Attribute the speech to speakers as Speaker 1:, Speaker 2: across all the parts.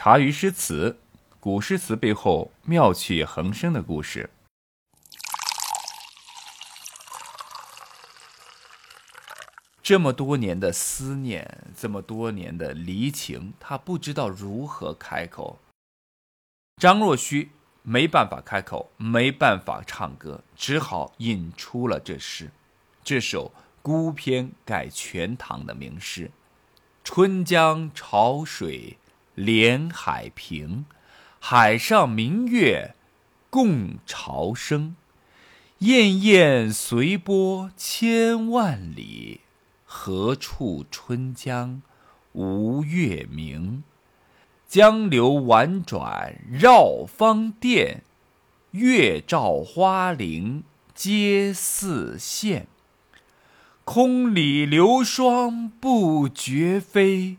Speaker 1: 茶余诗词，古诗词背后妙趣横生的故事。这么多年的思念，这么多年的离情，他不知道如何开口。张若虚没办法开口，没办法唱歌，只好引出了这诗，这首孤篇改全唐的名诗：“春江潮水连海平，海上明月共潮生。滟滟随波千万里。”何处春江无月明？江流宛转绕芳甸，月照花林皆似霰。空里流霜不觉飞，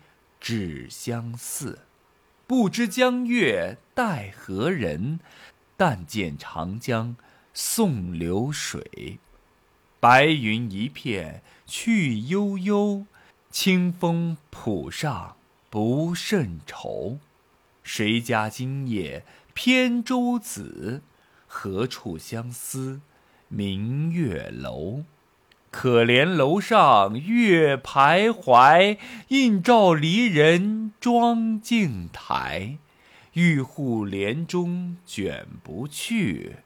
Speaker 1: 只相似。不知江月待何人？但见长江送流水。白云一片去悠悠。清风浦上不胜愁，谁家今夜扁舟子？何处相思明月楼？可怜楼上月徘徊，映照离人妆镜台。玉户帘中卷不去，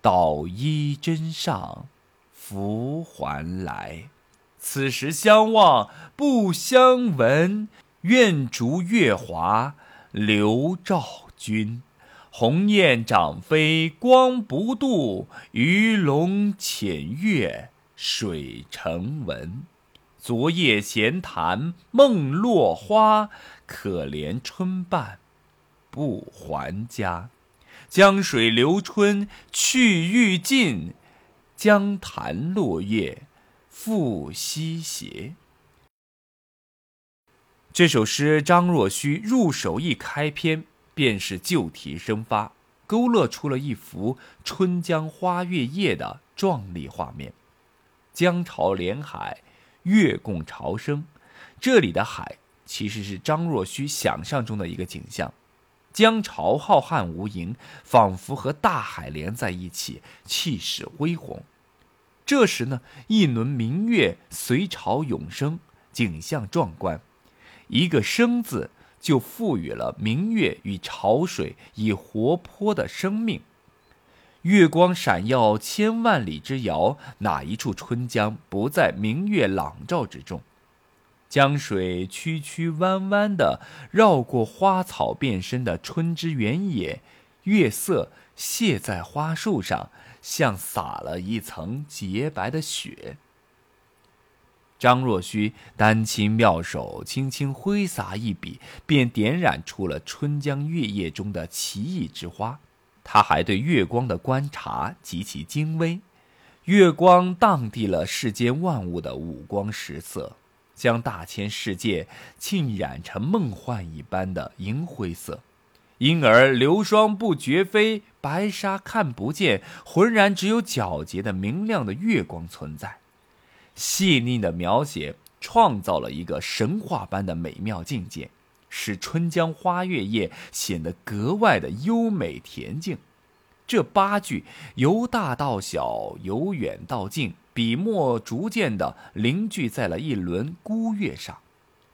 Speaker 1: 捣衣砧上拂还来。此时相望不相闻，愿逐月华流照君。鸿雁长飞光不度，鱼龙潜跃水成文。昨夜闲谈梦落花，可怜春半不还家。江水流春去欲尽，江潭落叶。复西斜。这首诗张若虚入手一开篇，便是旧题生发，勾勒出了一幅春江花月夜的壮丽画面。江潮连海，月共潮生。这里的海其实是张若虚想象中的一个景象，江潮浩瀚无垠，仿佛和大海连在一起，气势恢宏。这时呢，一轮明月随潮涌升，景象壮观。一个“生”字，就赋予了明月与潮水以活泼的生命。月光闪耀千万里之遥，哪一处春江不在明月朗照之中？江水曲曲弯弯的绕过花草遍身的春之原野，月色泻在花树上。像撒了一层洁白的雪。张若虚丹青妙手，轻轻挥洒一笔，便点染出了春江月夜中的奇异之花。他还对月光的观察极其精微，月光荡涤了世间万物的五光十色，将大千世界浸染成梦幻一般的银灰色。因而流霜不觉飞，白沙看不见，浑然只有皎洁的明亮的月光存在。细腻的描写创造了一个神话般的美妙境界，使春江花月夜显得格外的优美恬静。这八句由大到小，由远到近，笔墨逐渐的凝聚在了一轮孤月上。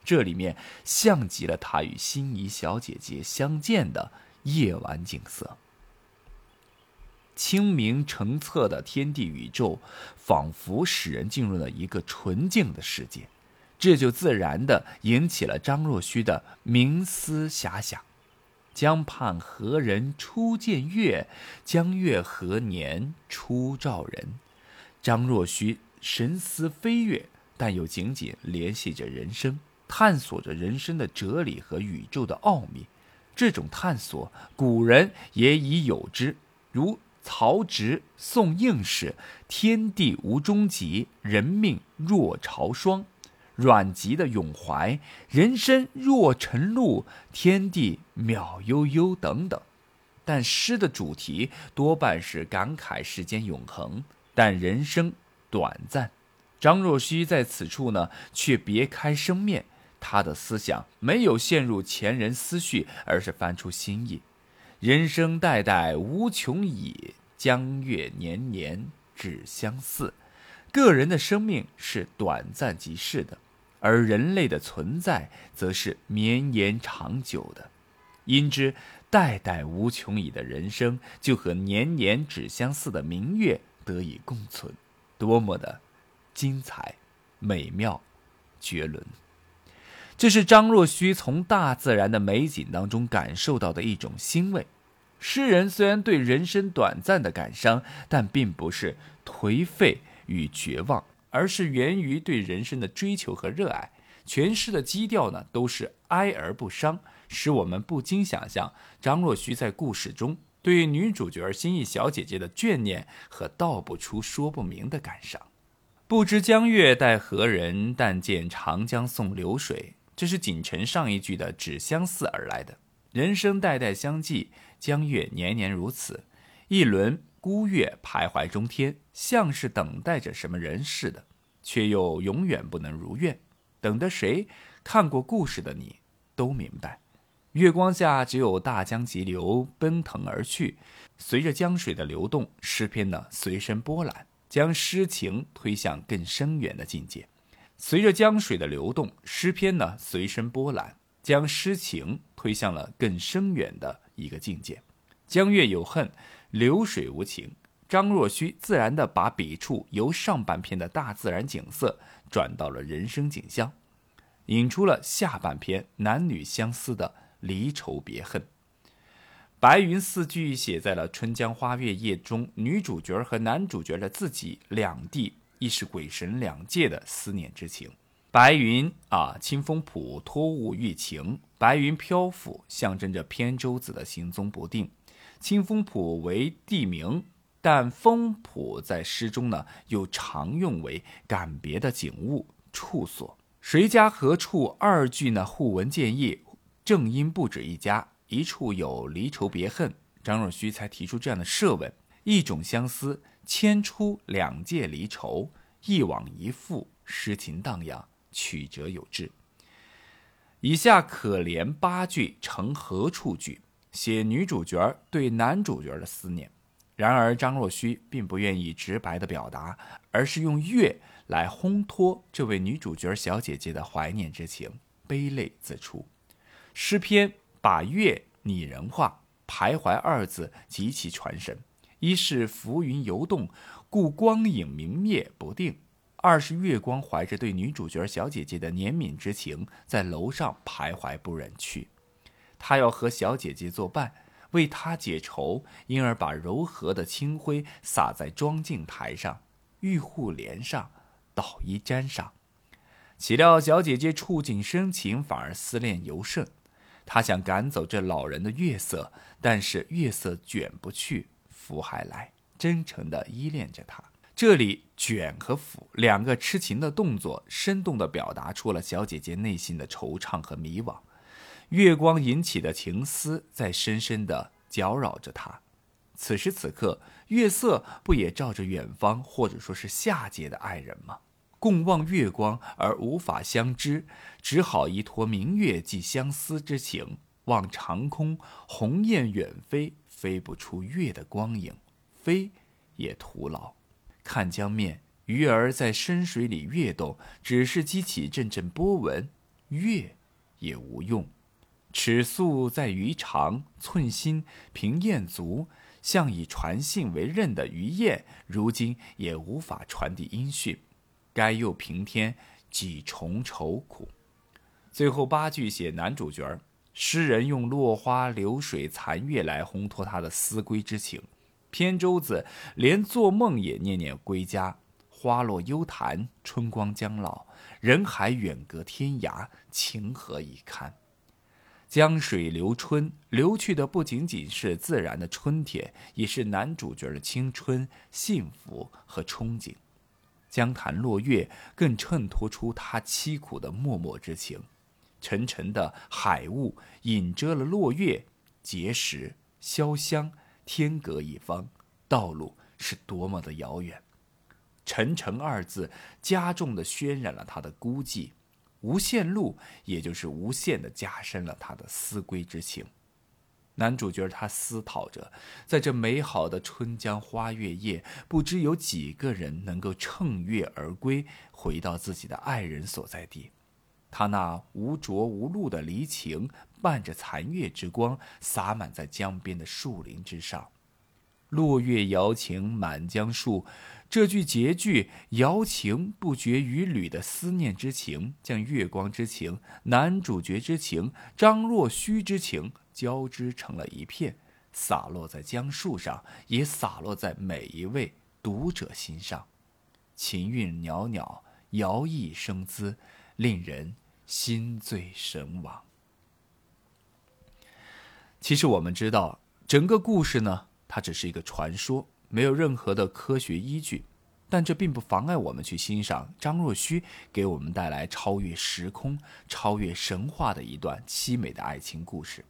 Speaker 1: 这里面像极了他与心仪小姐姐相见的夜晚景色。清明澄澈的天地宇宙，仿佛使人进入了一个纯净的世界，这就自然的引起了张若虚的冥思遐想。江畔何人初见月？江月何年初照人？张若虚神思飞跃，但又紧紧联系着人生。探索着人生的哲理和宇宙的奥秘，这种探索，古人也已有之，如曹植《送应氏》：“天地无终极，人命若朝霜。”阮籍的咏怀：“人生若晨露，天地渺悠悠。”等等。但诗的主题多半是感慨世间永恒，但人生短暂。张若虚在此处呢，却别开生面。他的思想没有陷入前人思绪，而是翻出新意。人生代代无穷已，江月年年只相似。个人的生命是短暂即逝的，而人类的存在则是绵延长久的。因之，代代无穷已的人生就和年年只相似的明月得以共存，多么的精彩、美妙、绝伦！这是张若虚从大自然的美景当中感受到的一种欣慰。诗人虽然对人生短暂的感伤，但并不是颓废与绝望，而是源于对人生的追求和热爱。全诗的基调呢，都是哀而不伤，使我们不禁想象张若虚在故事中对女主角心意小姐姐的眷念和道不出、说不明的感伤。不知江月待何人？但见长江送流水。这是锦城上一句的“只相似”而来的。人生代代相继，江月年年如此，一轮孤月徘徊中天，像是等待着什么人似的，却又永远不能如愿。等的谁？看过故事的你都明白。月光下，只有大江急流奔腾而去，随着江水的流动，诗篇呢随身波澜，将诗情推向更深远的境界。随着江水的流动，诗篇呢随身波澜，将诗情推向了更深远的一个境界。江月有恨，流水无情。张若虚自然地把笔触由上半篇的大自然景色转到了人生景象，引出了下半篇男女相思的离愁别恨。白云四句写在了《春江花月夜》中，女主角和男主角的自己两地。亦是鬼神两界的思念之情。白云啊，清风浦托物寓情，白云漂浮，象征着扁舟子的行踪不定。清风浦为地名，但风浦在诗中呢，又常用为感别的景物处所。谁家何处？二句呢，互文见义，正因不止一家，一处有离愁别恨，张若虚才提出这样的设问：一种相思。牵出两界离愁，一往一复，诗情荡漾，曲折有致。以下可怜八句成何处句，写女主角对男主角的思念。然而张若虚并不愿意直白的表达，而是用月来烘托这位女主角小姐姐的怀念之情，悲泪自出。诗篇把月拟人化，徘徊二字极其传神。一是浮云游动，故光影明灭不定；二是月光怀着对女主角小姐姐的怜悯之情，在楼上徘徊不忍去。他要和小姐姐作伴，为她解愁，因而把柔和的清辉洒在妆镜台上、玉户帘上、捣衣砧上。岂料小姐姐触景生情，反而思念尤甚。她想赶走这老人的月色，但是月色卷不去。福还来，真诚地依恋着她。这里卷和抚两个痴情的动作，生动地表达出了小姐姐内心的惆怅和迷惘。月光引起的情思，在深深地搅扰着他。此时此刻，月色不也照着远方，或者说是下界的爱人吗？共望月光而无法相知，只好依托明月寄相思之情，望长空鸿雁远飞。飞不出月的光影，飞也徒劳。看江面，鱼儿在深水里跃动，只是激起阵阵波纹，月也无用。尺素在鱼肠，寸心凭雁足。像以传信为任的鱼雁，如今也无法传递音讯。该又平添几重愁苦。最后八句写男主角儿。诗人用落花流水残月来烘托他的思归之情，扁舟子连做梦也念念归家。花落幽潭，春光将老，人海远隔天涯，情何以堪？江水流春，流去的不仅仅是自然的春天，也是男主角的青春、幸福和憧憬。江潭落月更衬托出他凄苦的默默之情。沉沉的海雾隐遮了落月，碣石、潇湘，天隔一方，道路是多么的遥远。沉沉二字加重的渲染了他的孤寂。无限路，也就是无限的加深了他的思归之情。男主角他思讨着，在这美好的春江花月夜，不知有几个人能够乘月而归，回到自己的爱人所在地。他那无着无路的离情，伴着残月之光，洒满在江边的树林之上。落月摇情满江树，这句结句摇情不绝于缕的思念之情，将月光之情、男主角之情、张若虚之情交织成了一片，洒落在江树上，也洒落在每一位读者心上。琴韵袅袅，摇曳生姿，令人心醉神往。其实我们知道，整个故事呢。它只是一个传说，没有任何的科学依据，但这并不妨碍我们去欣赏张若虚给我们带来超越时空、超越神话的一段凄美的爱情故事。《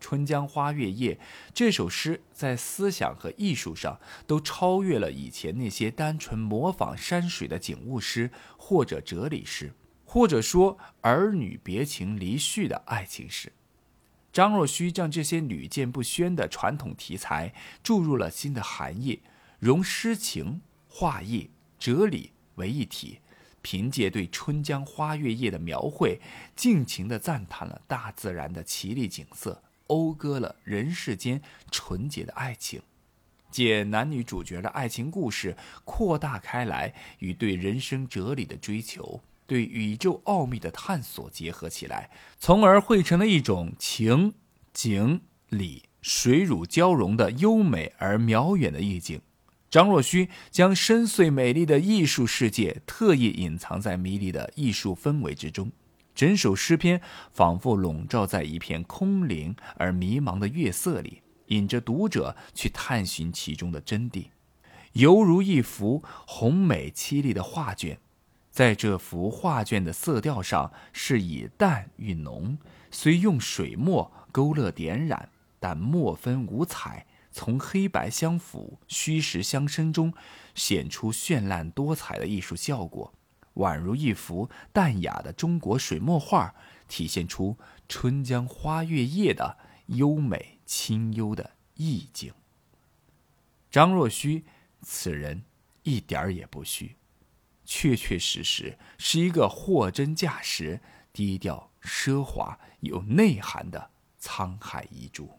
Speaker 1: 春江花月夜》这首诗在思想和艺术上都超越了以前那些单纯模仿山水的景物诗或者哲理诗，或者说儿女别情离绪的爱情诗。张若虚将这些屡见不鲜的传统题材注入了新的含义，融诗情、画意、哲理为一体，凭借对春江花月夜的描绘，尽情地赞叹了大自然的奇丽景色，讴歌了人世间纯洁的爱情，借男女主角的爱情故事扩大开来，与对人生哲理的追求。对宇宙奥秘的探索结合起来，从而汇成了一种情、景、理、水乳交融的优美而渺远的意境。张若虚将深邃美丽的艺术世界特意隐藏在迷离的艺术氛围之中，整首诗篇仿佛笼罩在一片空灵而迷茫的月色里，引着读者去探寻其中的真谛，犹如一幅宏美凄厉的画卷。在这幅画卷的色调上，是以淡与浓，虽用水墨勾勒点染，但墨分五彩，从黑白相辅、虚实相生中，显出绚烂多彩的艺术效果，宛如一幅淡雅的中国水墨画，体现出春江花月夜的优美清幽的意境。张若虚，此人一点儿也不虚。确确实实是一个货真价实、低调奢华、有内涵的沧海遗珠。